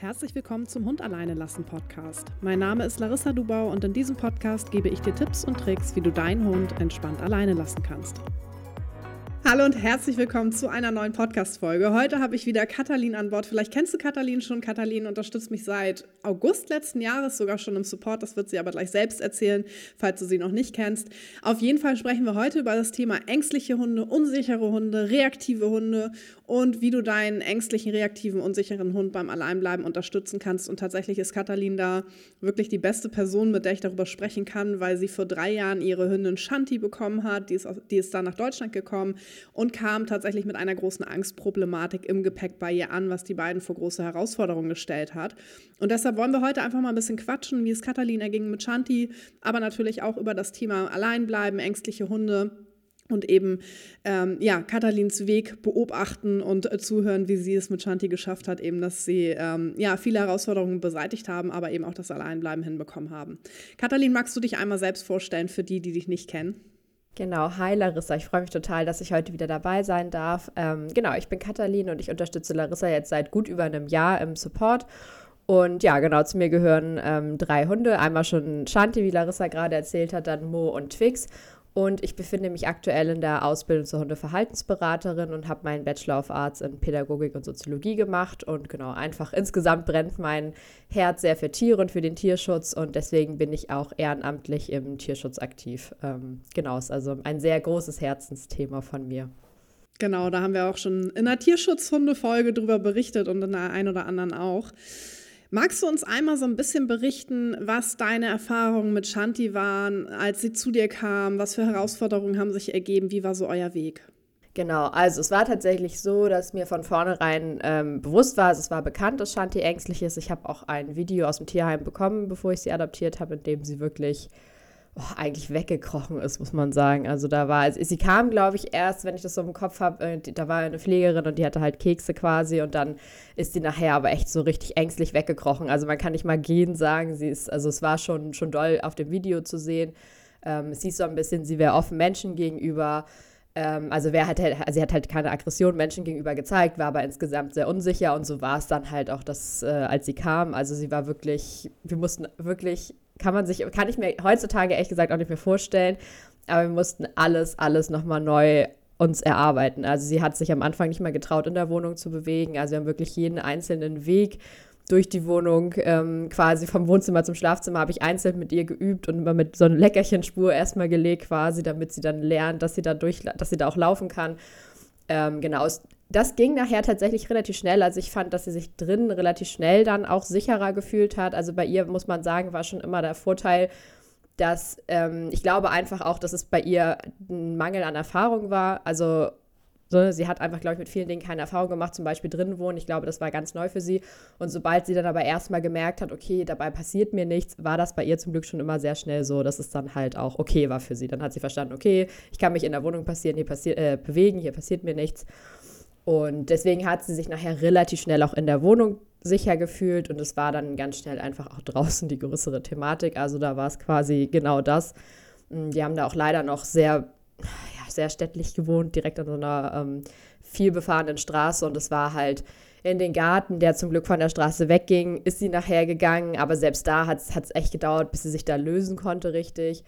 Herzlich willkommen zum Hund alleine lassen Podcast. Mein Name ist Larissa Dubau und in diesem Podcast gebe ich dir Tipps und Tricks, wie du deinen Hund entspannt alleine lassen kannst. Hallo und herzlich willkommen zu einer neuen Podcast-Folge. Heute habe ich wieder Katalin an Bord. Vielleicht kennst du Katalin schon. Katalin unterstützt mich seit August letzten Jahres sogar schon im Support. Das wird sie aber gleich selbst erzählen, falls du sie noch nicht kennst. Auf jeden Fall sprechen wir heute über das Thema ängstliche Hunde, unsichere Hunde, reaktive Hunde und wie du deinen ängstlichen, reaktiven, unsicheren Hund beim Alleinbleiben unterstützen kannst. Und tatsächlich ist Katalin da wirklich die beste Person, mit der ich darüber sprechen kann, weil sie vor drei Jahren ihre Hündin Shanti bekommen hat. Die ist, die ist dann nach Deutschland gekommen und kam tatsächlich mit einer großen Angstproblematik im Gepäck bei ihr an, was die beiden vor große Herausforderungen gestellt hat. Und deshalb wollen wir heute einfach mal ein bisschen quatschen, wie es Katalin erging mit Shanti, aber natürlich auch über das Thema Alleinbleiben, ängstliche Hunde und eben ähm, ja Katalins Weg beobachten und äh, zuhören, wie sie es mit Shanti geschafft hat, eben, dass sie ähm, ja viele Herausforderungen beseitigt haben, aber eben auch das Alleinbleiben hinbekommen haben. Katalin, magst du dich einmal selbst vorstellen für die, die dich nicht kennen? Genau, hi Larissa. Ich freue mich total, dass ich heute wieder dabei sein darf. Ähm, genau, ich bin Katalin und ich unterstütze Larissa jetzt seit gut über einem Jahr im Support. Und ja, genau, zu mir gehören ähm, drei Hunde. Einmal schon Shanti, wie Larissa gerade erzählt hat, dann Mo und Twix. Und ich befinde mich aktuell in der Ausbildung zur Hundeverhaltensberaterin und habe meinen Bachelor of Arts in Pädagogik und Soziologie gemacht. Und genau, einfach insgesamt brennt mein Herz sehr für Tiere und für den Tierschutz. Und deswegen bin ich auch ehrenamtlich im Tierschutz aktiv. Ähm, genau, ist also ein sehr großes Herzensthema von mir. Genau, da haben wir auch schon in der Tierschutzhunde-Folge drüber berichtet und in der einen oder anderen auch. Magst du uns einmal so ein bisschen berichten, was deine Erfahrungen mit Shanti waren, als sie zu dir kam? Was für Herausforderungen haben sich ergeben? Wie war so euer Weg? Genau, also es war tatsächlich so, dass mir von vornherein ähm, bewusst war, also es war bekannt, dass Shanti ängstlich ist. Ich habe auch ein Video aus dem Tierheim bekommen, bevor ich sie adoptiert habe, in dem sie wirklich oh, eigentlich weggekrochen ist, muss man sagen. Also da war, also sie kam, glaube ich, erst, wenn ich das so im Kopf habe, äh, da war eine Pflegerin und die hatte halt Kekse quasi und dann ist sie nachher aber echt so richtig ängstlich weggekrochen. Also man kann nicht mal gehen sagen, sie ist, also es war schon, schon doll auf dem Video zu sehen. Ähm, es hieß so ein bisschen, sie wäre offen Menschen gegenüber. Ähm, also wer hat, also sie hat halt keine Aggression Menschen gegenüber gezeigt, war aber insgesamt sehr unsicher und so war es dann halt auch, dass, äh, als sie kam. Also sie war wirklich, wir mussten wirklich kann man sich, kann ich mir heutzutage ehrlich gesagt auch nicht mehr vorstellen. Aber wir mussten alles, alles nochmal neu uns erarbeiten. Also sie hat sich am Anfang nicht mal getraut, in der Wohnung zu bewegen. Also wir haben wirklich jeden einzelnen Weg durch die Wohnung, ähm, quasi vom Wohnzimmer zum Schlafzimmer, habe ich einzeln mit ihr geübt und immer mit so einer Leckerchenspur erstmal gelegt, quasi, damit sie dann lernt, dass sie da durch, dass sie da auch laufen kann. Ähm, genau, das ging nachher tatsächlich relativ schnell. Also ich fand, dass sie sich drin relativ schnell dann auch sicherer gefühlt hat. Also bei ihr, muss man sagen, war schon immer der Vorteil, dass ähm, ich glaube einfach auch, dass es bei ihr ein Mangel an Erfahrung war. Also so, sie hat einfach, glaube ich, mit vielen Dingen keine Erfahrung gemacht, zum Beispiel drinnen wohnen. Ich glaube, das war ganz neu für sie. Und sobald sie dann aber erstmal gemerkt hat, okay, dabei passiert mir nichts, war das bei ihr zum Glück schon immer sehr schnell so, dass es dann halt auch okay war für sie. Dann hat sie verstanden, okay, ich kann mich in der Wohnung passieren, hier passiert, äh, bewegen, hier passiert mir nichts. Und deswegen hat sie sich nachher relativ schnell auch in der Wohnung sicher gefühlt und es war dann ganz schnell einfach auch draußen die größere Thematik. Also da war es quasi genau das. Mm, die haben da auch leider noch sehr, ja, sehr städtlich gewohnt, direkt an so einer ähm, vielbefahrenen Straße und es war halt in den Garten, der zum Glück von der Straße wegging, ist sie nachher gegangen, aber selbst da hat es echt gedauert, bis sie sich da lösen konnte richtig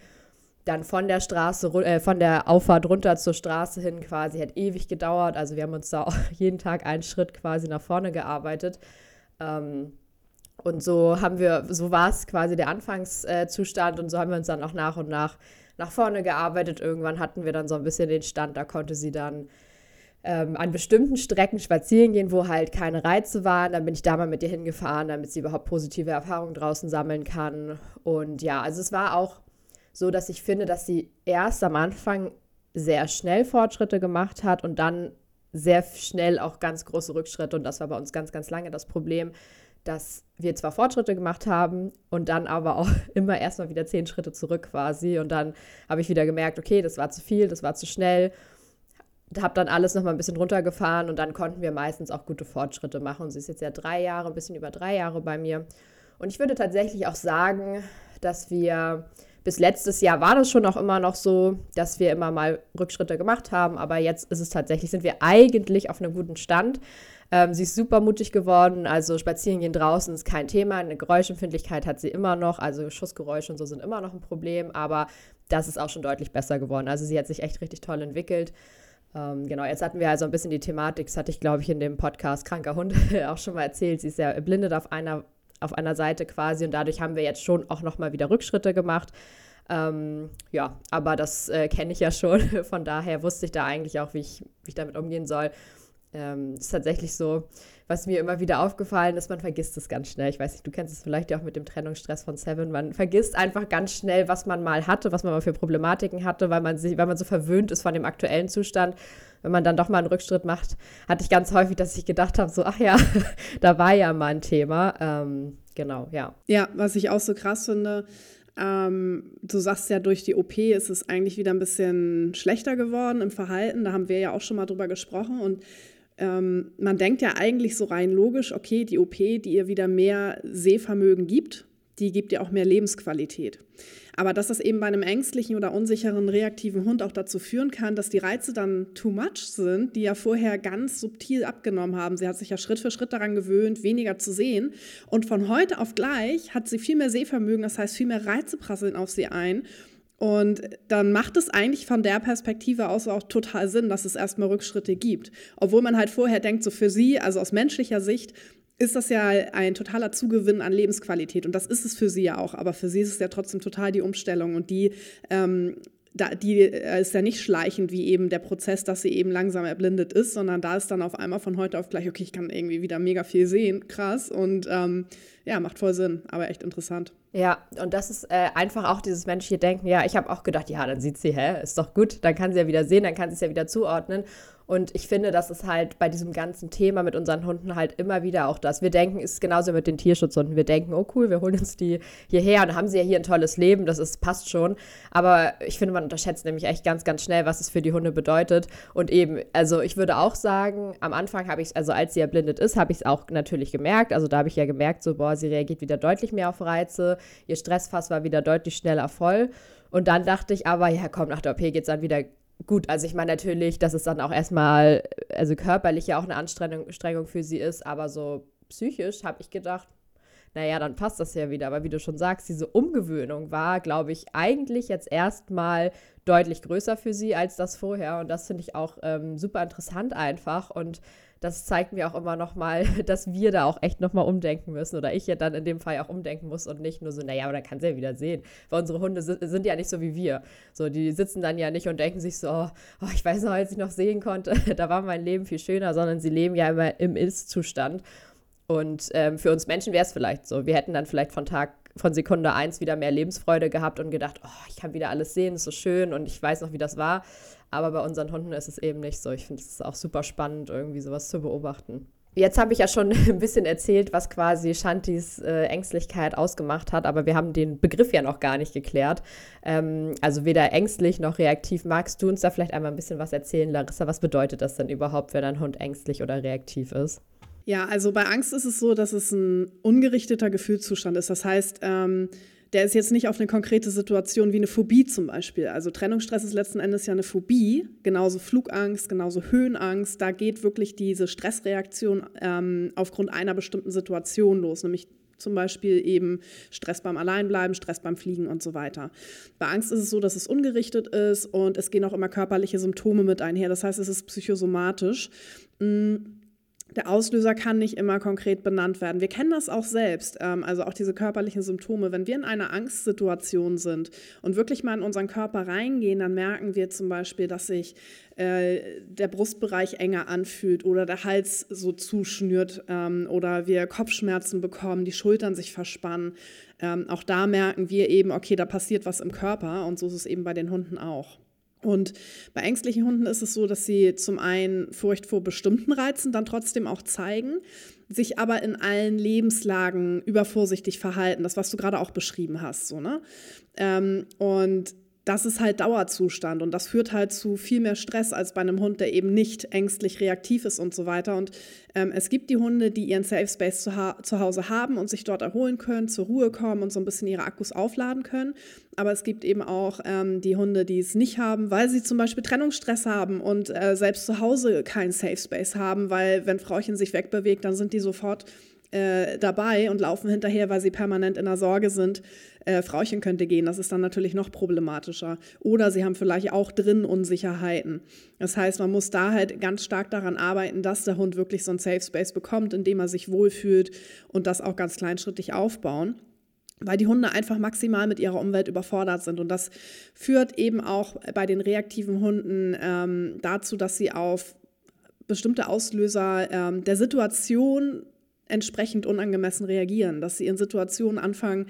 dann von der Straße, äh, von der Auffahrt runter zur Straße hin quasi, hat ewig gedauert. Also wir haben uns da auch jeden Tag einen Schritt quasi nach vorne gearbeitet. Ähm, und so haben wir, so war es quasi der Anfangszustand und so haben wir uns dann auch nach und nach nach vorne gearbeitet. Irgendwann hatten wir dann so ein bisschen den Stand, da konnte sie dann ähm, an bestimmten Strecken spazieren gehen, wo halt keine Reize waren. Dann bin ich da mal mit ihr hingefahren, damit sie überhaupt positive Erfahrungen draußen sammeln kann. Und ja, also es war auch so dass ich finde, dass sie erst am Anfang sehr schnell Fortschritte gemacht hat und dann sehr schnell auch ganz große Rückschritte. Und das war bei uns ganz, ganz lange das Problem, dass wir zwar Fortschritte gemacht haben und dann aber auch immer erstmal wieder zehn Schritte zurück quasi. Und dann habe ich wieder gemerkt, okay, das war zu viel, das war zu schnell. Habe dann alles nochmal ein bisschen runtergefahren und dann konnten wir meistens auch gute Fortschritte machen. Und sie ist jetzt ja drei Jahre, ein bisschen über drei Jahre bei mir. Und ich würde tatsächlich auch sagen, dass wir bis letztes Jahr war das schon auch immer noch so, dass wir immer mal Rückschritte gemacht haben, aber jetzt ist es tatsächlich, sind wir eigentlich auf einem guten Stand. Ähm, sie ist super mutig geworden, also spazieren gehen draußen ist kein Thema. Eine Geräuschempfindlichkeit hat sie immer noch, also Schussgeräusche und so sind immer noch ein Problem, aber das ist auch schon deutlich besser geworden. Also sie hat sich echt richtig toll entwickelt. Ähm, genau, jetzt hatten wir also ein bisschen die Thematik, das hatte ich, glaube ich, in dem Podcast Kranker Hund auch schon mal erzählt. Sie ist ja blindet auf einer, auf einer Seite quasi und dadurch haben wir jetzt schon auch nochmal wieder Rückschritte gemacht. Ähm, ja, aber das äh, kenne ich ja schon. Von daher wusste ich da eigentlich auch, wie ich, wie ich damit umgehen soll ähm, ist tatsächlich so, was mir immer wieder aufgefallen ist, man vergisst es ganz schnell. Ich weiß nicht, du kennst es vielleicht ja auch mit dem Trennungsstress von Seven. Man vergisst einfach ganz schnell, was man mal hatte, was man mal für Problematiken hatte, weil man, sich, weil man so verwöhnt ist von dem aktuellen Zustand. Wenn man dann doch mal einen Rückschritt macht, hatte ich ganz häufig, dass ich gedacht habe, so, ach ja, da war ja mal ein Thema. Ähm, genau, ja. Ja, was ich auch so krass finde, ähm, du sagst ja, durch die OP ist es eigentlich wieder ein bisschen schlechter geworden im Verhalten. Da haben wir ja auch schon mal drüber gesprochen. Und ähm, man denkt ja eigentlich so rein logisch, okay, die OP, die ihr wieder mehr Sehvermögen gibt, die gibt ihr auch mehr Lebensqualität. Aber dass das eben bei einem ängstlichen oder unsicheren reaktiven Hund auch dazu führen kann, dass die Reize dann too much sind, die ja vorher ganz subtil abgenommen haben. Sie hat sich ja Schritt für Schritt daran gewöhnt, weniger zu sehen. Und von heute auf gleich hat sie viel mehr Sehvermögen, das heißt, viel mehr Reize prasseln auf sie ein. Und dann macht es eigentlich von der Perspektive aus auch total Sinn, dass es erstmal Rückschritte gibt. Obwohl man halt vorher denkt, so für sie, also aus menschlicher Sicht, ist das ja ein totaler Zugewinn an Lebensqualität. Und das ist es für sie ja auch. Aber für sie ist es ja trotzdem total die Umstellung. Und die, ähm, da, die äh, ist ja nicht schleichend wie eben der Prozess, dass sie eben langsam erblindet ist, sondern da ist dann auf einmal von heute auf gleich, okay, ich kann irgendwie wieder mega viel sehen. Krass. Und ähm, ja, macht voll Sinn, aber echt interessant. Ja, und das ist äh, einfach auch dieses menschliche Denken. Ja, ich habe auch gedacht, ja, dann sieht sie, hä, ist doch gut, dann kann sie ja wieder sehen, dann kann sie es ja wieder zuordnen. Und ich finde, das ist halt bei diesem ganzen Thema mit unseren Hunden halt immer wieder auch das. Wir denken, ist genauso mit den Tierschutzhunden. Wir denken, oh cool, wir holen uns die hierher und haben sie ja hier ein tolles Leben, das ist, passt schon. Aber ich finde, man unterschätzt nämlich echt ganz, ganz schnell, was es für die Hunde bedeutet. Und eben, also ich würde auch sagen, am Anfang habe ich es, also als sie erblindet ist, habe ich es auch natürlich gemerkt. Also da habe ich ja gemerkt, so, boah, sie reagiert wieder deutlich mehr auf Reize, ihr Stressfass war wieder deutlich schneller voll. Und dann dachte ich aber, ja komm, nach der OP geht es dann wieder gut. Also ich meine natürlich, dass es dann auch erstmal, also körperlich ja auch eine Anstrengung für sie ist, aber so psychisch habe ich gedacht, naja, dann passt das ja wieder. Aber wie du schon sagst, diese Umgewöhnung war, glaube ich, eigentlich jetzt erstmal deutlich größer für sie als das vorher. Und das finde ich auch ähm, super interessant einfach. Und das zeigt mir auch immer noch mal, dass wir da auch echt noch mal umdenken müssen oder ich ja dann in dem Fall auch umdenken muss und nicht nur so, naja, aber dann kann sie ja wieder sehen. Weil unsere Hunde sind ja nicht so wie wir. So, die sitzen dann ja nicht und denken sich so, oh, ich weiß noch, als ich noch sehen konnte, da war mein Leben viel schöner, sondern sie leben ja immer im Ist-Zustand. Und ähm, für uns Menschen wäre es vielleicht so. Wir hätten dann vielleicht von Tag von Sekunde eins wieder mehr Lebensfreude gehabt und gedacht, oh, ich kann wieder alles sehen, ist so schön und ich weiß noch, wie das war. Aber bei unseren Hunden ist es eben nicht so. Ich finde es auch super spannend, irgendwie sowas zu beobachten. Jetzt habe ich ja schon ein bisschen erzählt, was quasi Shantis äh, Ängstlichkeit ausgemacht hat, aber wir haben den Begriff ja noch gar nicht geklärt. Ähm, also weder ängstlich noch reaktiv. Magst du uns da vielleicht einmal ein bisschen was erzählen, Larissa? Was bedeutet das denn überhaupt, wenn ein Hund ängstlich oder reaktiv ist? Ja, also bei Angst ist es so, dass es ein ungerichteter Gefühlszustand ist. Das heißt, ähm, der ist jetzt nicht auf eine konkrete Situation wie eine Phobie zum Beispiel. Also Trennungsstress ist letzten Endes ja eine Phobie, genauso Flugangst, genauso Höhenangst. Da geht wirklich diese Stressreaktion ähm, aufgrund einer bestimmten Situation los, nämlich zum Beispiel eben Stress beim Alleinbleiben, Stress beim Fliegen und so weiter. Bei Angst ist es so, dass es ungerichtet ist und es gehen auch immer körperliche Symptome mit einher. Das heißt, es ist psychosomatisch. Mhm der Auslöser kann nicht immer konkret benannt werden. Wir kennen das auch selbst, ähm, also auch diese körperlichen Symptome. Wenn wir in einer Angstsituation sind und wirklich mal in unseren Körper reingehen, dann merken wir zum Beispiel, dass sich äh, der Brustbereich enger anfühlt oder der Hals so zuschnürt ähm, oder wir Kopfschmerzen bekommen, die Schultern sich verspannen. Ähm, auch da merken wir eben, okay, da passiert was im Körper und so ist es eben bei den Hunden auch. Und bei ängstlichen Hunden ist es so, dass sie zum einen Furcht vor bestimmten Reizen dann trotzdem auch zeigen, sich aber in allen Lebenslagen übervorsichtig verhalten, das, was du gerade auch beschrieben hast. So, ne? Ähm, und das ist halt Dauerzustand und das führt halt zu viel mehr Stress als bei einem Hund, der eben nicht ängstlich reaktiv ist und so weiter. Und ähm, es gibt die Hunde, die ihren Safe Space zu, zu, Hause haben und sich dort erholen können, zur Ruhe kommen und so ein bisschen ihre Akkus aufladen können. Aber es gibt eben auch ähm, die Hunde, die es nicht haben, weil sie zum Beispiel Trennungsstress haben und äh, selbst zu Hause keinen Safe Space haben, weil wenn Frauchen sich wegbewegt, dann sind die sofort äh, dabei und laufen hinterher, weil sie permanent in der Sorge sind, äh, Frauchen könnte gehen. Das ist dann natürlich noch problematischer. Oder sie haben vielleicht auch drin Unsicherheiten. Das heißt, man muss da halt ganz stark daran arbeiten, dass der Hund wirklich so einen Safe Space bekommt, in dem er sich wohlfühlt und das auch ganz kleinschrittig aufbauen weil die Hunde einfach maximal mit ihrer Umwelt überfordert sind. Und das führt eben auch bei den reaktiven Hunden ähm, dazu, dass sie auf bestimmte Auslöser ähm, der Situation entsprechend unangemessen reagieren, dass sie in Situationen anfangen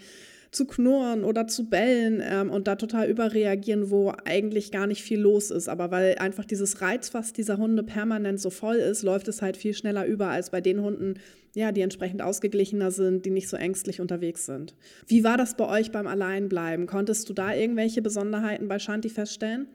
zu knurren oder zu bellen ähm, und da total überreagieren, wo eigentlich gar nicht viel los ist. Aber weil einfach dieses Reizfass dieser Hunde permanent so voll ist, läuft es halt viel schneller über als bei den Hunden, ja, die entsprechend ausgeglichener sind, die nicht so ängstlich unterwegs sind. Wie war das bei euch beim Alleinbleiben? Konntest du da irgendwelche Besonderheiten bei Shanti feststellen?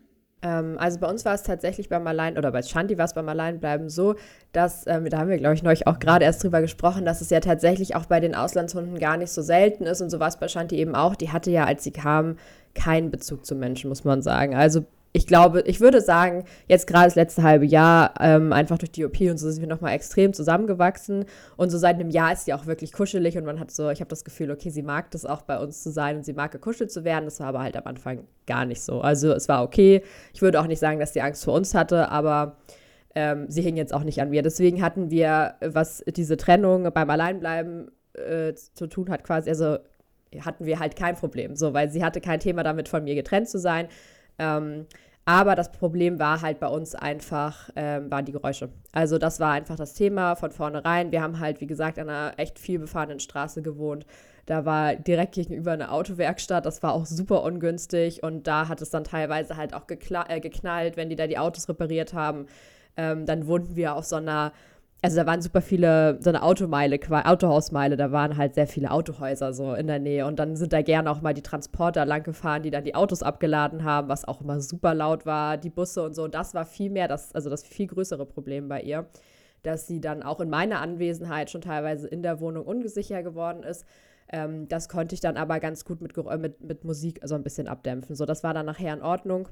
Ähm, also bei uns war es tatsächlich beim Allein, oder bei Shanti war es beim Alleinbleiben so, dass, ähm, da haben wir, glaube ich, neulich auch gerade erst drüber gesprochen, dass es ja tatsächlich auch bei den Auslandshunden gar nicht so selten ist und so war es bei Shanti eben auch. Die hatte ja, als sie kam, keinen Bezug zu Menschen, muss man sagen. Also ich glaube, ich würde sagen, jetzt gerade das letzte halbe Jahr, ähm, einfach durch die OP und so sind wir nochmal extrem zusammengewachsen. Und so seit einem Jahr ist sie auch wirklich kuschelig und man hat so, ich habe das Gefühl, okay, sie mag das auch bei uns zu sein und sie mag gekuschelt zu werden. Das war aber halt am Anfang gar nicht so. Also es war okay. Ich würde auch nicht sagen, dass sie Angst vor uns hatte, aber ähm, sie hing jetzt auch nicht an mir. Deswegen hatten wir, was diese Trennung beim Alleinbleiben äh, zu tun hat, quasi, also hatten wir halt kein Problem, so, weil sie hatte kein Thema damit, von mir getrennt zu sein. Ähm, aber das Problem war halt bei uns einfach, ähm, waren die Geräusche. Also das war einfach das Thema von vornherein. Wir haben halt, wie gesagt, an einer echt viel befahrenen Straße gewohnt. Da war direkt gegenüber eine Autowerkstatt. Das war auch super ungünstig. Und da hat es dann teilweise halt auch äh, geknallt, wenn die da die Autos repariert haben. Ähm, dann wohnten wir auf so einer also da waren super viele, so eine Automeile, Autohausmeile, da waren halt sehr viele Autohäuser so in der Nähe. Und dann sind da gerne auch mal die Transporter lang gefahren, die dann die Autos abgeladen haben, was auch immer super laut war, die Busse und so. Und das war viel mehr, das, also das viel größere Problem bei ihr, dass sie dann auch in meiner Anwesenheit schon teilweise in der Wohnung ungesicher geworden ist. Ähm, das konnte ich dann aber ganz gut mit, mit, mit Musik so ein bisschen abdämpfen. So, das war dann nachher in Ordnung.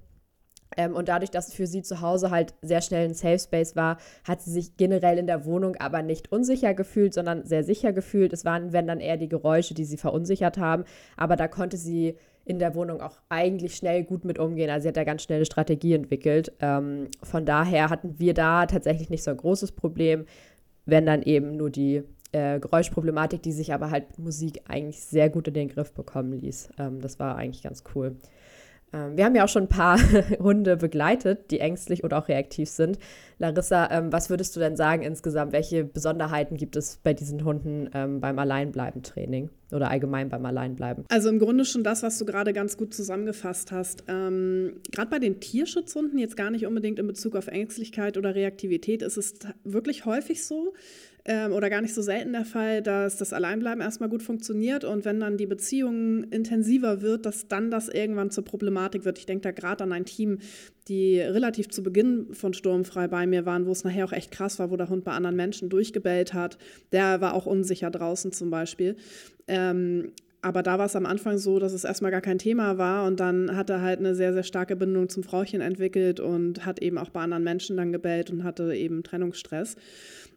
Ähm, und dadurch, dass für sie zu Hause halt sehr schnell ein Safe Space war, hat sie sich generell in der Wohnung aber nicht unsicher gefühlt, sondern sehr sicher gefühlt. Es waren, wenn dann eher die Geräusche, die sie verunsichert haben. Aber da konnte sie in der Wohnung auch eigentlich schnell gut mit umgehen. Also sie hat da ganz schnell eine Strategie entwickelt. Ähm, von daher hatten wir da tatsächlich nicht so ein großes Problem, wenn dann eben nur die äh, Geräuschproblematik, die sich aber halt mit Musik eigentlich sehr gut in den Griff bekommen ließ. Ähm, das war eigentlich ganz cool. Ähm, wir haben ja auch schon ein paar Hunde begleitet, die ängstlich oder auch reaktiv sind. Larissa, ähm, was würdest du denn sagen insgesamt? Welche Besonderheiten gibt es bei diesen Hunden ähm, beim Alleinbleiben-Training oder allgemein beim Alleinbleiben? Also im Grunde schon das, was du gerade ganz gut zusammengefasst hast. Ähm, gerade bei den Tierschutzhunden, jetzt gar nicht unbedingt in Bezug auf Ängstlichkeit oder Reaktivität, ist es wirklich häufig so, ähm, oder gar nicht so selten der Fall, dass das Alleinbleiben erstmal gut funktioniert und wenn dann die Beziehung intensiver wird, dass dann das irgendwann zur Problematik wird. Ich denke da gerade an ein Team, die relativ zu Beginn von Sturmfrei bei mir waren, wo es nachher auch echt krass war, wo der Hund bei anderen Menschen durchgebellt hat. Der war auch unsicher draußen zum Beispiel. Ähm, aber da war es am Anfang so, dass es erstmal gar kein Thema war und dann hat er halt eine sehr, sehr starke Bindung zum Frauchen entwickelt und hat eben auch bei anderen Menschen dann gebellt und hatte eben Trennungsstress.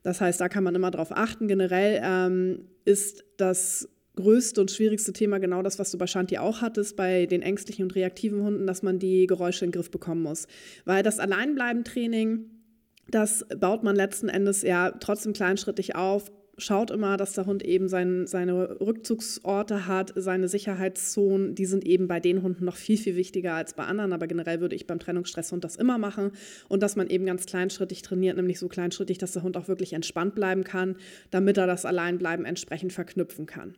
Das heißt, da kann man immer drauf achten. Generell ähm, ist das größte und schwierigste Thema genau das, was du bei Shanti auch hattest, bei den ängstlichen und reaktiven Hunden, dass man die Geräusche in den Griff bekommen muss. Weil das Alleinbleiben-Training, das baut man letzten Endes ja trotzdem kleinschrittig auf, schaut immer, dass der Hund eben sein, seine Rückzugsorte hat, seine Sicherheitszonen. Die sind eben bei den Hunden noch viel, viel wichtiger als bei anderen. Aber generell würde ich beim Trennungsstresshund das immer machen. Und dass man eben ganz kleinschrittig trainiert, nämlich so kleinschrittig, dass der Hund auch wirklich entspannt bleiben kann, damit er das Alleinbleiben entsprechend verknüpfen kann.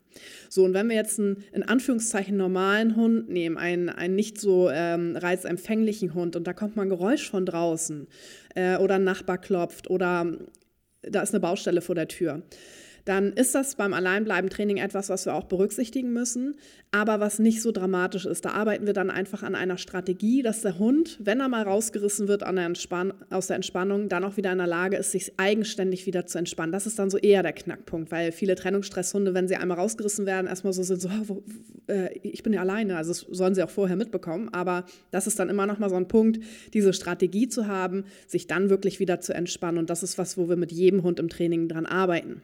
So, und wenn wir jetzt einen in Anführungszeichen normalen Hund nehmen, einen, einen nicht so ähm, reizempfänglichen Hund, und da kommt mal ein Geräusch von draußen äh, oder ein Nachbar klopft oder da ist eine Baustelle vor der Tür. Dann ist das beim Alleinbleiben-Training etwas, was wir auch berücksichtigen müssen, aber was nicht so dramatisch ist. Da arbeiten wir dann einfach an einer Strategie, dass der Hund, wenn er mal rausgerissen wird der aus der Entspannung, dann auch wieder in der Lage ist, sich eigenständig wieder zu entspannen. Das ist dann so eher der Knackpunkt, weil viele Trennungsstresshunde, wenn sie einmal rausgerissen werden, erstmal so sind, so, wo, äh, ich bin ja alleine, also das sollen sie auch vorher mitbekommen, aber das ist dann immer noch mal so ein Punkt, diese Strategie zu haben, sich dann wirklich wieder zu entspannen und das ist was, wo wir mit jedem Hund im Training dran arbeiten.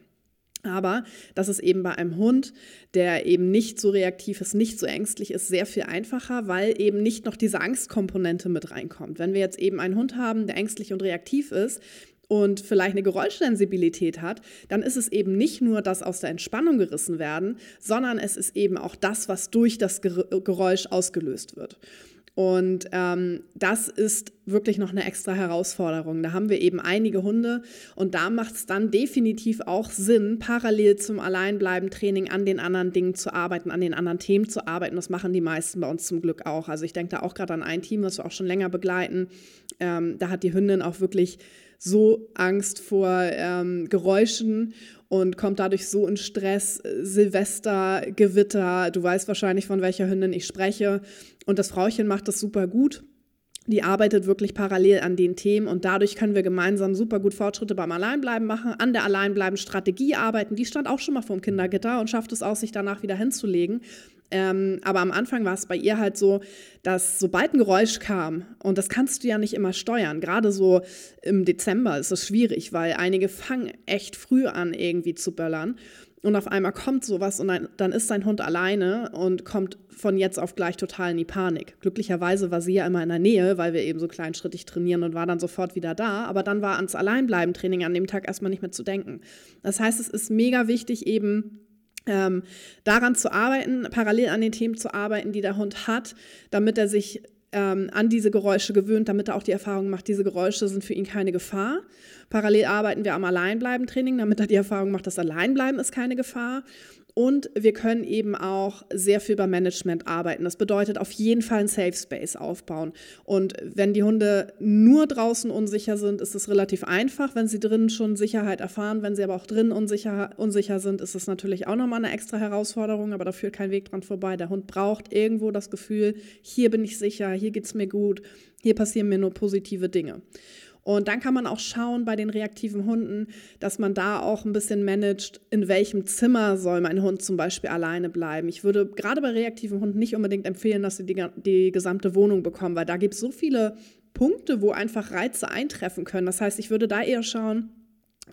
Aber das ist eben bei einem Hund, der eben nicht so reaktiv ist, nicht so ängstlich ist, sehr viel einfacher, weil eben nicht noch diese Angstkomponente mit reinkommt. Wenn wir jetzt eben einen Hund haben, der ängstlich und reaktiv ist, und vielleicht eine Geräuschsensibilität hat, dann ist es eben nicht nur das aus der Entspannung gerissen werden, sondern es ist eben auch das, was durch das Geräusch ausgelöst wird. Und ähm, das ist wirklich noch eine extra Herausforderung. Da haben wir eben einige Hunde und da macht es dann definitiv auch Sinn, parallel zum Alleinbleiben-Training an den anderen Dingen zu arbeiten, an den anderen Themen zu arbeiten. Das machen die meisten bei uns zum Glück auch. Also ich denke da auch gerade an ein Team, was wir auch schon länger begleiten. Ähm, da hat die Hündin auch wirklich so Angst vor ähm, Geräuschen und kommt dadurch so in Stress. Silvester, Gewitter, du weißt wahrscheinlich, von welcher Hündin ich spreche. Und das Frauchen macht das super gut. Die arbeitet wirklich parallel an den Themen und dadurch können wir gemeinsam super gut Fortschritte beim Alleinbleiben machen, an der Alleinbleiben-Strategie arbeiten. Die stand auch schon mal vor dem Kindergitter und schafft es auch, sich danach wieder hinzulegen. Ähm, aber am Anfang war es bei ihr halt so, dass sobald ein Geräusch kam, und das kannst du ja nicht immer steuern, gerade so im Dezember ist es schwierig, weil einige fangen echt früh an, irgendwie zu böllern. Und auf einmal kommt sowas und dann, ist sein Hund alleine und kommt von jetzt auf gleich total in die Panik. Glücklicherweise war sie ja immer in der Nähe, weil wir eben so kleinschrittig trainieren und war dann sofort wieder da. Aber dann war ans Alleinbleiben-Training an dem Tag erstmal nicht mehr zu denken. Das heißt, es ist mega wichtig, eben ähm, daran zu arbeiten, parallel an den Themen zu arbeiten, die der Hund hat, damit er sich ähm, an diese Geräusche gewöhnt, damit er auch die Erfahrung macht, diese Geräusche sind für ihn keine Gefahr. Parallel arbeiten wir am Alleinbleiben-Training, damit er die Erfahrung macht, das Alleinbleiben ist keine Gefahr. Und wir können eben auch sehr viel beim Management arbeiten. Das bedeutet auf jeden Fall ein Safe Space aufbauen. Und wenn die Hunde nur draußen unsicher sind, ist es relativ einfach. Wenn sie drinnen schon Sicherheit erfahren, wenn sie aber auch drinnen unsicher, unsicher sind, ist es natürlich auch nochmal eine extra Herausforderung, aber da führt kein Weg dran vorbei. Der Hund braucht irgendwo das Gefühl, hier bin ich sicher, hier geht es mir gut, hier passieren mir nur positive Dinge. Und dann kann man auch schauen bei den reaktiven Hunden, dass man da auch ein bisschen managt, in welchem Zimmer soll mein Hund zum Beispiel alleine bleiben. Ich würde gerade bei reaktiven Hunden nicht unbedingt empfehlen, dass sie die, die gesamte Wohnung bekommen, weil da gibt es so viele Punkte, wo einfach Reize eintreffen können. Das heißt, ich würde da eher schauen,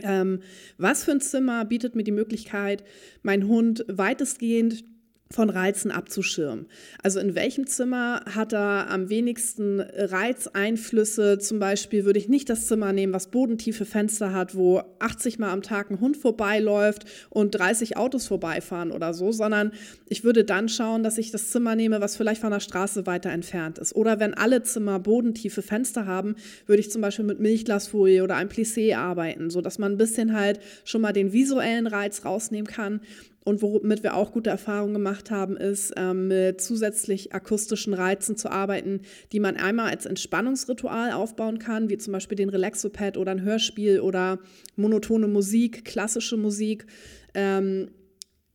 ähm, was für ein Zimmer bietet mir die Möglichkeit, meinen Hund weitestgehend von Reizen abzuschirmen. Also in welchem Zimmer hat er am wenigsten Reizeinflüsse? Zum Beispiel würde ich nicht das Zimmer nehmen, was bodentiefe Fenster hat, wo 80 Mal am Tag ein Hund vorbeiläuft und 30 Autos vorbeifahren oder so, sondern ich würde dann schauen, dass ich das Zimmer nehme, was vielleicht von der Straße weiter entfernt ist. Oder wenn alle Zimmer bodentiefe Fenster haben, würde ich zum Beispiel mit Milchglasfolie oder einem Plissé arbeiten, sodass man ein bisschen halt schon mal den visuellen Reiz rausnehmen kann und womit wir auch gute Erfahrungen gemacht haben, ist, ähm, mit zusätzlich akustischen Reizen zu arbeiten, die man einmal als Entspannungsritual aufbauen kann, wie zum Beispiel den Relaxopad oder ein Hörspiel oder monotone Musik, klassische Musik. Ähm,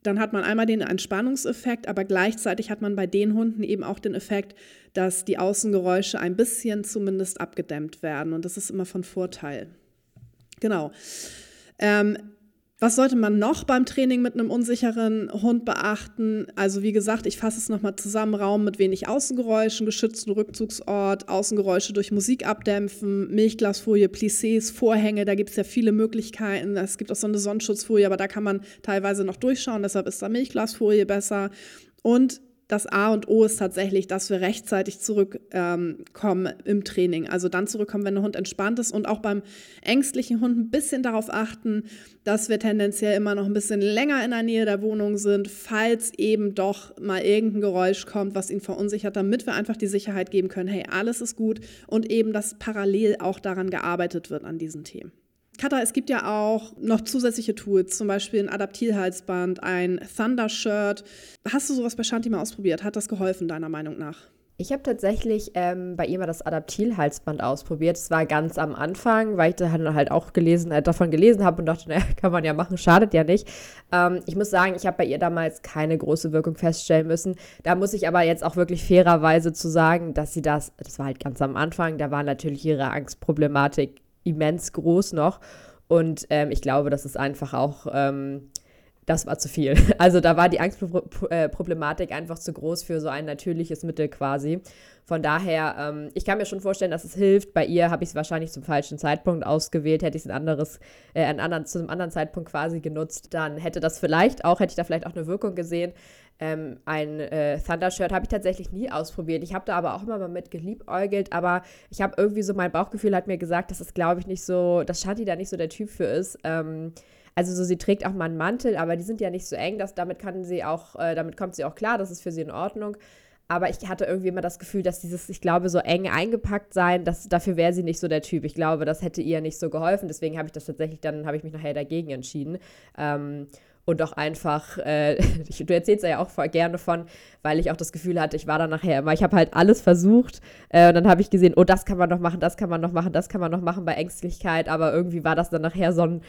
dann hat man einmal den Entspannungseffekt, aber gleichzeitig hat man bei den Hunden eben auch den Effekt, dass die Außengeräusche ein bisschen zumindest abgedämmt werden. Und das ist immer von Vorteil. Genau. Ähm, was sollte man noch beim Training mit einem unsicheren Hund beachten? Also wie gesagt, ich fasse es nochmal zusammen, Raum mit wenig Außengeräuschen, geschützten Rückzugsort, Außengeräusche durch Musik abdämpfen, Milchglasfolie, Plissés, Vorhänge, da gibt es ja viele Möglichkeiten. Es gibt auch so eine Sonnenschutzfolie, aber da kann man teilweise noch durchschauen, deshalb ist da Milchglasfolie besser. Und das A und O ist tatsächlich, dass wir rechtzeitig zurückkommen ähm, im Training. Also dann zurückkommen, wenn der Hund entspannt ist und auch beim ängstlichen Hund ein bisschen darauf achten, dass wir tendenziell immer noch ein bisschen länger in der Nähe der Wohnung sind, falls eben doch mal irgendein Geräusch kommt, was ihn verunsichert, damit wir einfach die Sicherheit geben können, hey, alles ist gut und eben, dass parallel auch daran gearbeitet wird an diesen Themen. Katha, es gibt ja auch noch zusätzliche Tools, zum Beispiel ein Adaptilhalsband, ein Thunder-Shirt. Hast du sowas bei Shanti mal ausprobiert? Hat das geholfen, deiner Meinung nach? Ich habe tatsächlich ähm, bei ihr mal das Adaptil-Halsband ausprobiert. Es war ganz am Anfang, weil ich da halt auch gelesen, äh, davon gelesen habe und dachte, naja, kann man ja machen, schadet ja nicht. Ähm, ich muss sagen, ich habe bei ihr damals keine große Wirkung feststellen müssen. Da muss ich aber jetzt auch wirklich fairerweise zu sagen, dass sie das, das war halt ganz am Anfang, da war natürlich ihre Angstproblematik immens groß noch. Und ähm, ich glaube, das ist einfach auch ähm, das war zu viel. Also da war die Angstproblematik einfach zu groß für so ein natürliches Mittel quasi. Von daher, ähm, ich kann mir schon vorstellen, dass es hilft. Bei ihr habe ich es wahrscheinlich zum falschen Zeitpunkt ausgewählt. Hätte ich es ein anderes, äh, einen anderen, zu einem anderen Zeitpunkt quasi genutzt, dann hätte das vielleicht auch, hätte ich da vielleicht auch eine Wirkung gesehen. Ähm, ein äh, Thunder-Shirt habe ich tatsächlich nie ausprobiert. Ich habe da aber auch immer mal mit geliebäugelt, aber ich habe irgendwie so, mein Bauchgefühl hat mir gesagt, dass es, glaube ich, nicht so, dass Shanti da nicht so der Typ für ist. Ähm, also so, sie trägt auch mal einen Mantel, aber die sind ja nicht so eng, dass damit kann sie auch, äh, damit kommt sie auch klar, das ist für sie in Ordnung. Aber ich hatte irgendwie immer das Gefühl, dass dieses, ich glaube, so eng eingepackt sein, dass, dafür wäre sie nicht so der Typ. Ich glaube, das hätte ihr nicht so geholfen. Deswegen habe ich das tatsächlich, dann habe ich mich nachher dagegen entschieden. Ähm, und auch einfach, äh, du erzählst ja auch gerne von, weil ich auch das Gefühl hatte, ich war dann nachher immer, ich habe halt alles versucht äh, und dann habe ich gesehen, oh, das kann man noch machen, das kann man noch machen, das kann man noch machen bei Ängstlichkeit, aber irgendwie war das dann nachher so ein,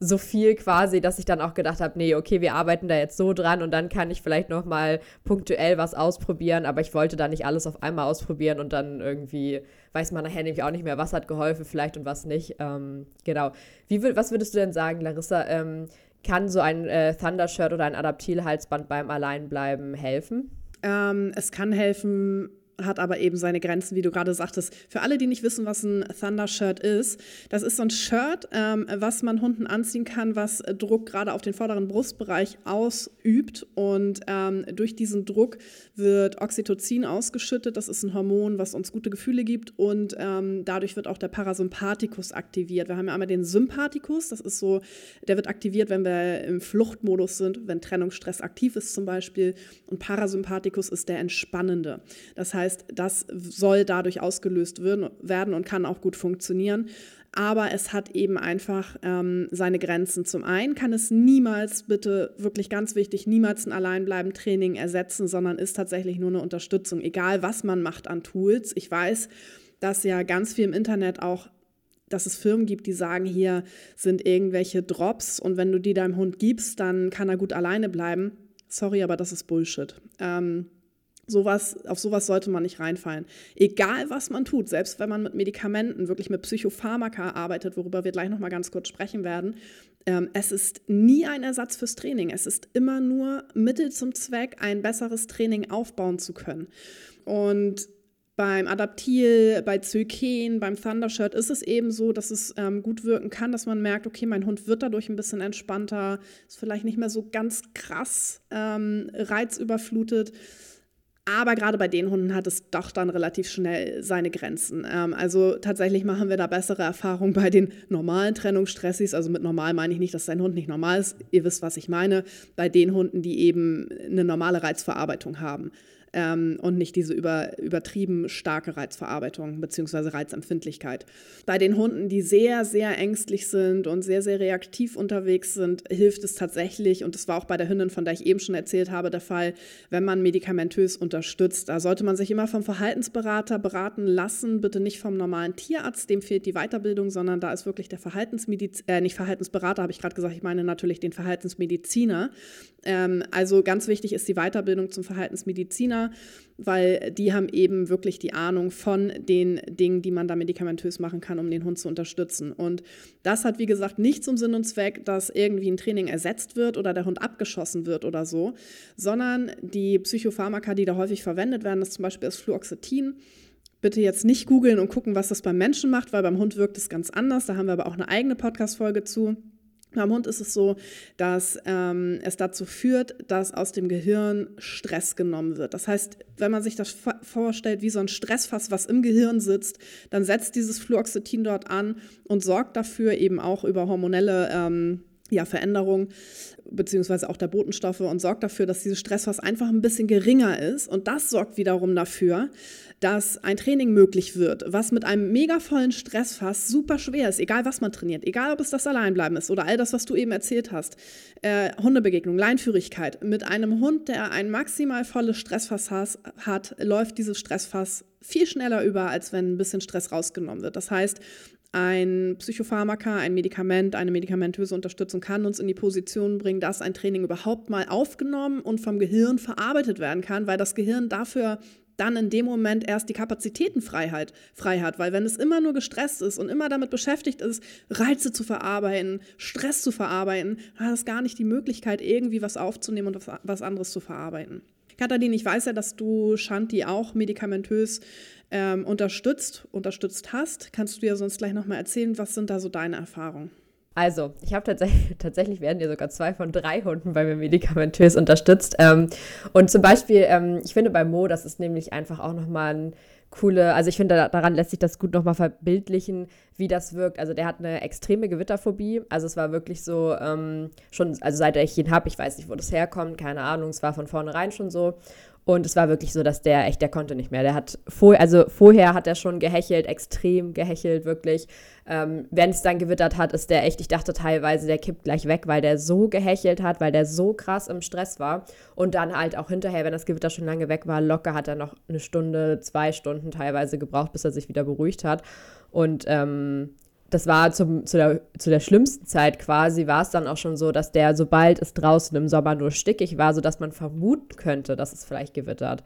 so viel quasi, dass ich dann auch gedacht habe, nee, okay, wir arbeiten da jetzt so dran und dann kann ich vielleicht noch mal punktuell was ausprobieren, aber ich wollte da nicht alles auf einmal ausprobieren und dann irgendwie weiß man nachher nämlich auch nicht mehr, was hat geholfen vielleicht und was nicht. Ähm, genau. Wie, was würdest du denn sagen, Larissa? Ähm, kann so ein äh, Thunder-Shirt oder ein Adaptil-Halsband beim Alleinbleiben helfen? Ähm, es kann helfen, hat aber eben seine Grenzen, wie du gerade sagtest. Für alle, die nicht wissen, was ein Thunder-Shirt ist, das ist so ein Shirt, ähm, was man Hunden anziehen kann, was Druck gerade auf den vorderen Brustbereich ausübt. Und ähm, durch diesen Druck wird Oxytocin ausgeschüttet. Das ist ein Hormon, was uns gute Gefühle gibt. Und ähm, dadurch wird auch der Parasympathikus aktiviert. Wir haben ja einmal den Sympathikus, das ist so, der wird aktiviert, wenn wir im Fluchtmodus sind, wenn Trennungsstress aktiv ist zum Beispiel. Und Parasympathikus ist der entspannende. Das heißt, heißt, das soll dadurch ausgelöst werden und kann auch gut funktionieren. Aber es hat eben einfach ähm, seine Grenzen. Zum einen kann es niemals, bitte wirklich ganz wichtig, niemals ein Alleinbleiben-Training ersetzen, sondern ist tatsächlich nur eine Unterstützung, egal was man macht an Tools. Ich weiß, dass ja ganz viel im Internet auch dass es Firmen gibt, die sagen, hier sind irgendwelche Drops und wenn du die deinem Hund gibst, dann kann er gut alleine bleiben. Sorry, aber das ist Bullshit. Ähm, Sowas, auf sowas sollte man nicht reinfallen. Egal, was man tut, selbst wenn man mit Medikamenten, wirklich mit Psychopharmaka arbeitet, worüber wir gleich nochmal ganz kurz sprechen werden, ähm, es ist nie ein Ersatz fürs Training. Es ist immer nur Mittel zum Zweck, ein besseres Training aufbauen zu können. Und beim Adaptil, bei Zyken, beim Thundershirt ist es eben so, dass es ähm, gut wirken kann, dass man merkt, okay, mein Hund wird dadurch ein bisschen entspannter, ist vielleicht nicht mehr so ganz krass ähm, reizüberflutet. Aber gerade bei den Hunden hat es doch dann relativ schnell seine Grenzen. Ähm, also tatsächlich machen wir da bessere Erfahrungen bei den normalen Trennungsstressis. Also mit normal meine ich nicht, dass dein Hund nicht normal ist. Ihr wisst, was ich meine. Bei den Hunden, die eben eine normale Reizverarbeitung haben ähm, und nicht diese über, übertrieben starke Reizverarbeitung bzw. Reizempfindlichkeit. Bei den Hunden, die sehr, sehr ängstlich sind und sehr, sehr reaktiv unterwegs sind, hilft es tatsächlich, und das war auch bei der Hündin, von der ich eben schon erzählt habe, der Fall, wenn man medikamentös unterstützt. Da sollte man sich immer vom Verhaltensberater beraten lassen, bitte nicht vom normalen Tierarzt, dem fehlt die Weiterbildung, sondern da ist wirklich der Verhaltensmediziner, äh, nicht Verhaltensberater, habe ich gerade gesagt, ich meine natürlich den Verhaltensmediziner. Ähm, also ganz wichtig ist die Weiterbildung zum Verhaltensmediziner weil die haben eben wirklich die Ahnung von den Dingen, die man da medikamentös machen kann, um den Hund zu unterstützen. Und das hat, wie gesagt, nicht zum Sinn und Zweck, dass irgendwie ein Training ersetzt wird oder der Hund abgeschossen wird oder so, sondern die Psychopharmaka, die da häufig verwendet werden, das zum Beispiel ist Fluoxetin, bitte jetzt nicht googeln und gucken, was das beim Menschen macht, weil beim Hund wirkt es ganz anders. Da haben wir aber auch eine eigene Podcast-Folge zu. Beim Hund ist es so, dass ähm, es dazu führt, dass aus dem Gehirn Stress genommen wird. Das heißt, wenn man sich das vorstellt wie so ein Stressfass, was im Gehirn sitzt, dann setzt dieses Fluoxetin dort an und sorgt dafür eben auch über hormonelle ähm, ja, Veränderung beziehungsweise auch der Botenstoffe und sorgt dafür, dass dieses Stressfass einfach ein bisschen geringer ist. Und das sorgt wiederum dafür, dass ein Training möglich wird, was mit einem mega vollen Stressfass super schwer ist, egal was man trainiert, egal ob es das Alleinbleiben ist oder all das, was du eben erzählt hast. Äh, Hundebegegnung, Leinführigkeit. Mit einem Hund, der ein maximal volles Stressfass hat, läuft dieses Stressfass viel schneller über, als wenn ein bisschen Stress rausgenommen wird. Das heißt, ein Psychopharmaka, ein Medikament, eine medikamentöse Unterstützung kann uns in die Position bringen, dass ein Training überhaupt mal aufgenommen und vom Gehirn verarbeitet werden kann, weil das Gehirn dafür dann in dem Moment erst die Kapazitätenfreiheit frei hat. Weil wenn es immer nur gestresst ist und immer damit beschäftigt ist, Reize zu verarbeiten, Stress zu verarbeiten, hat es gar nicht die Möglichkeit, irgendwie was aufzunehmen und was anderes zu verarbeiten. Katharin, ich weiß ja, dass du Shanti auch medikamentös ähm, unterstützt, unterstützt hast. Kannst du dir sonst gleich nochmal erzählen, was sind da so deine Erfahrungen? Also, ich habe tatsächlich, tatsächlich werden ja sogar zwei von drei Hunden bei mir medikamentös unterstützt. Ähm, und zum Beispiel, ähm, ich finde bei Mo, das ist nämlich einfach auch nochmal ein coole, also ich finde, daran lässt sich das gut nochmal verbildlichen, wie das wirkt. Also der hat eine extreme Gewitterphobie. Also es war wirklich so, ähm, schon, also seit ich ihn habe, ich weiß nicht, wo das herkommt, keine Ahnung, es war von vornherein schon so. Und es war wirklich so, dass der echt, der konnte nicht mehr. Der hat vor, also vorher hat er schon gehechelt, extrem gehechelt, wirklich. Ähm, Wenn es dann gewittert hat, ist der echt, ich dachte teilweise, der kippt gleich weg, weil der so gehechelt hat, weil der so krass im Stress war. Und dann halt auch hinterher, wenn das Gewitter schon lange weg war, locker hat er noch eine Stunde, zwei Stunden teilweise gebraucht, bis er sich wieder beruhigt hat. Und ähm, das war zum, zu, der, zu der schlimmsten Zeit quasi, war es dann auch schon so, dass der, sobald es draußen im Sommer nur stickig war, sodass man vermuten könnte, dass es vielleicht gewittert,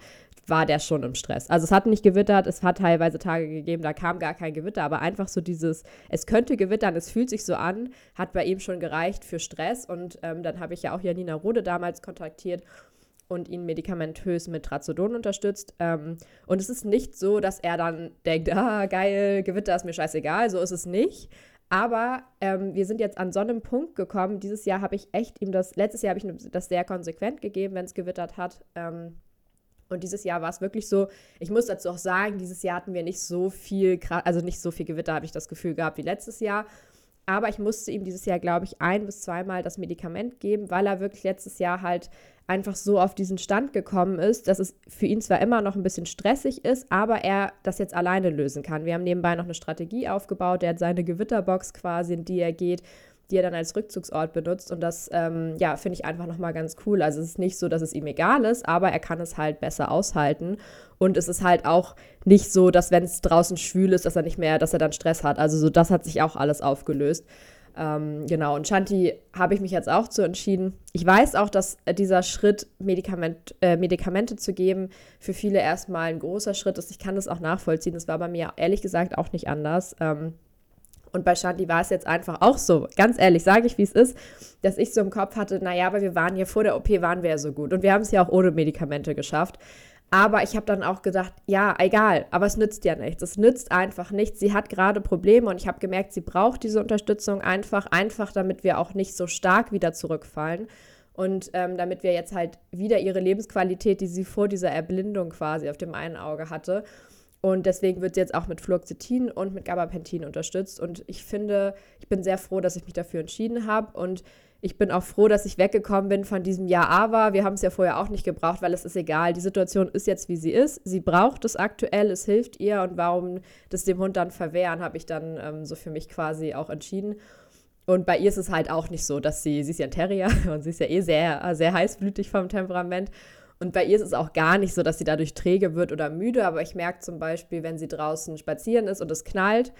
war der schon im Stress. Also es hat nicht gewittert, es hat teilweise Tage gegeben, da kam gar kein Gewitter, aber einfach so dieses, es könnte gewittern, es fühlt sich so an, hat bei ihm schon gereicht für Stress. Und ähm, dann habe ich ja auch Janina Rode damals kontaktiert und ihn medikamentös mit Trazodon unterstützt. Ähm, und es ist nicht so, dass er dann denkt, ah, geil, Gewitter ist mir scheißegal, so ist es nicht. Aber ähm, wir sind jetzt an so einem Punkt gekommen. Dieses Jahr habe ich echt ihm das, letztes Jahr habe ich ihm das sehr konsequent gegeben, wenn es gewittert hat. Ähm, und dieses Jahr war es wirklich so, ich muss dazu auch sagen, dieses Jahr hatten wir nicht so viel, also nicht so viel Gewitter, habe ich das Gefühl gehabt wie letztes Jahr. Aber ich musste ihm dieses Jahr, glaube ich, ein bis zweimal das Medikament geben, weil er wirklich letztes Jahr halt einfach so auf diesen Stand gekommen ist, dass es für ihn zwar immer noch ein bisschen stressig ist, aber er das jetzt alleine lösen kann. Wir haben nebenbei noch eine Strategie aufgebaut. Er hat seine Gewitterbox quasi, in die er geht, die er dann als Rückzugsort benutzt. Und das, ähm, ja, finde ich einfach nochmal ganz cool. Also es ist nicht so, dass es ihm egal ist, aber er kann es halt besser aushalten. Und es ist halt auch nicht so, dass wenn es draußen schwül ist, dass er nicht mehr, dass er dann Stress hat. Also so, das hat sich auch alles aufgelöst. Ähm, genau, und Shanti habe ich mich jetzt auch zu entschieden. Ich weiß auch, dass dieser Schritt, Medikament, äh, Medikamente zu geben, für viele erstmal ein großer Schritt ist. Ich kann das auch nachvollziehen. Das war bei mir ehrlich gesagt auch nicht anders. Ähm, und bei Shanti war es jetzt einfach auch so, ganz ehrlich, sage ich, wie es ist, dass ich so im Kopf hatte, naja, aber wir waren ja vor der OP, waren wir ja so gut. Und wir haben es ja auch ohne Medikamente geschafft. Aber ich habe dann auch gedacht, ja, egal, aber es nützt ja nichts. Es nützt einfach nichts. Sie hat gerade Probleme und ich habe gemerkt, sie braucht diese Unterstützung einfach, einfach, damit wir auch nicht so stark wieder zurückfallen. Und ähm, damit wir jetzt halt wieder ihre Lebensqualität, die sie vor dieser Erblindung quasi auf dem einen Auge hatte. Und deswegen wird sie jetzt auch mit Fluoxetin und mit Gabapentin unterstützt. Und ich finde, ich bin sehr froh, dass ich mich dafür entschieden habe. Und ich bin auch froh, dass ich weggekommen bin von diesem Ja, aber. Wir haben es ja vorher auch nicht gebraucht, weil es ist egal. Die Situation ist jetzt, wie sie ist. Sie braucht es aktuell, es hilft ihr. Und warum das dem Hund dann verwehren, habe ich dann ähm, so für mich quasi auch entschieden. Und bei ihr ist es halt auch nicht so, dass sie, sie ist ja ein Terrier und sie ist ja eh sehr, sehr heißblütig vom Temperament. Und bei ihr ist es auch gar nicht so, dass sie dadurch träge wird oder müde. Aber ich merke zum Beispiel, wenn sie draußen spazieren ist und es knallt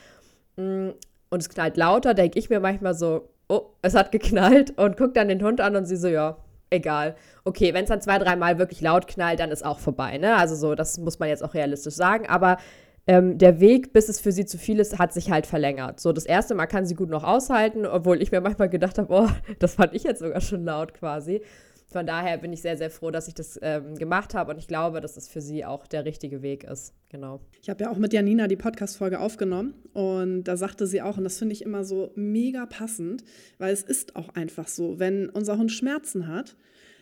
mm, und es knallt lauter, denke ich mir manchmal so, oh, es hat geknallt und guckt dann den Hund an und sie so, ja, egal. Okay, wenn es dann zwei, dreimal wirklich laut knallt, dann ist auch vorbei, ne? Also so, das muss man jetzt auch realistisch sagen. Aber ähm, der Weg, bis es für sie zu viel ist, hat sich halt verlängert. So, das erste Mal kann sie gut noch aushalten, obwohl ich mir manchmal gedacht habe, oh, das fand ich jetzt sogar schon laut quasi. Von daher bin ich sehr, sehr froh, dass ich das ähm, gemacht habe und ich glaube, dass es für sie auch der richtige Weg ist. Genau. Ich habe ja auch mit Janina die Podcast-Folge aufgenommen und da sagte sie auch, und das finde ich immer so mega passend, weil es ist auch einfach so, wenn unser Hund Schmerzen hat,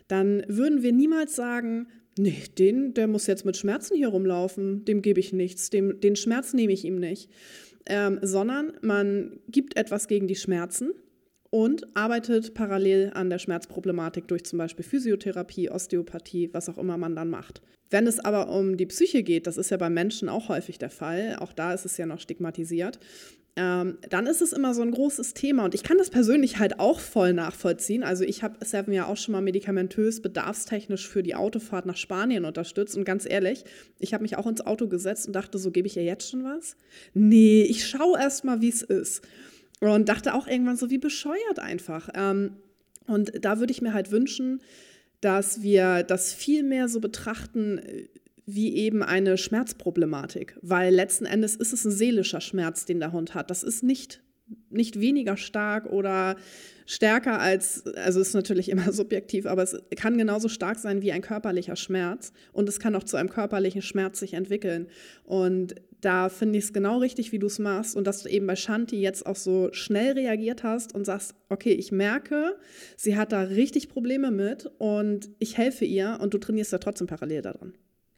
dann würden wir niemals sagen, nee, den, der muss jetzt mit Schmerzen hier rumlaufen, dem gebe ich nichts, dem, den Schmerz nehme ich ihm nicht. Ähm, sondern man gibt etwas gegen die Schmerzen und arbeitet parallel an der Schmerzproblematik durch zum Beispiel Physiotherapie, Osteopathie, was auch immer man dann macht. Wenn es aber um die Psyche geht, das ist ja bei Menschen auch häufig der Fall, auch da ist es ja noch stigmatisiert, ähm, dann ist es immer so ein großes Thema. Und ich kann das persönlich halt auch voll nachvollziehen. Also ich habe Seven ja auch schon mal medikamentös, bedarfstechnisch für die Autofahrt nach Spanien unterstützt. Und ganz ehrlich, ich habe mich auch ins Auto gesetzt und dachte, so gebe ich ihr jetzt schon was? Nee, ich schaue erst mal, wie es ist. Und dachte auch irgendwann so, wie bescheuert einfach. Ähm, und da würde ich mir halt wünschen, dass wir das viel mehr so betrachten, wie eben eine Schmerzproblematik, weil letzten Endes ist es ein seelischer Schmerz, den der Hund hat. Das ist nicht, nicht weniger stark oder stärker als, also ist natürlich immer subjektiv, aber es kann genauso stark sein wie ein körperlicher Schmerz und es kann auch zu einem körperlichen Schmerz sich entwickeln. Und da finde ich es genau richtig, wie du es machst und dass du eben bei Shanti jetzt auch so schnell reagiert hast und sagst, okay, ich merke, sie hat da richtig Probleme mit und ich helfe ihr und du trainierst ja trotzdem parallel daran.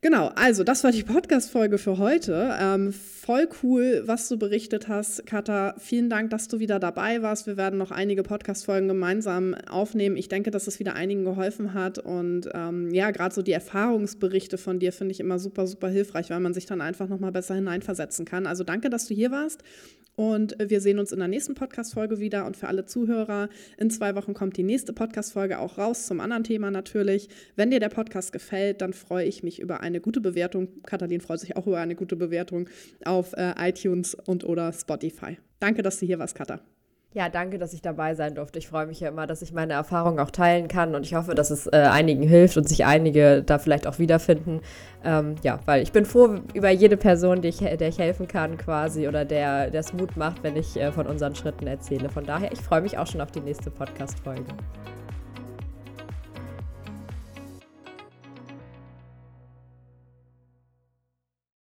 Genau, also das war die Podcast-Folge für heute. Ähm, voll cool, was du berichtet hast, Katha. Vielen Dank, dass du wieder dabei warst. Wir werden noch einige Podcast-Folgen gemeinsam aufnehmen. Ich denke, dass es wieder einigen geholfen hat. Und ähm, ja, gerade so die Erfahrungsberichte von dir finde ich immer super, super hilfreich, weil man sich dann einfach nochmal besser hineinversetzen kann. Also danke, dass du hier warst. Und wir sehen uns in der nächsten Podcast-Folge wieder. Und für alle Zuhörer, in zwei Wochen kommt die nächste Podcast-Folge auch raus zum anderen Thema natürlich. Wenn dir der Podcast gefällt, dann freue ich mich über eine gute Bewertung. Katalin freut sich auch über eine gute Bewertung auf äh, iTunes und oder Spotify. Danke, dass du hier warst, Katha. Ja, danke, dass ich dabei sein durfte. Ich freue mich ja immer, dass ich meine Erfahrungen auch teilen kann und ich hoffe, dass es äh, einigen hilft und sich einige da vielleicht auch wiederfinden. Ähm, ja, weil ich bin froh über jede Person, ich, der ich helfen kann quasi oder der es Mut macht, wenn ich äh, von unseren Schritten erzähle. Von daher, ich freue mich auch schon auf die nächste Podcast-Folge.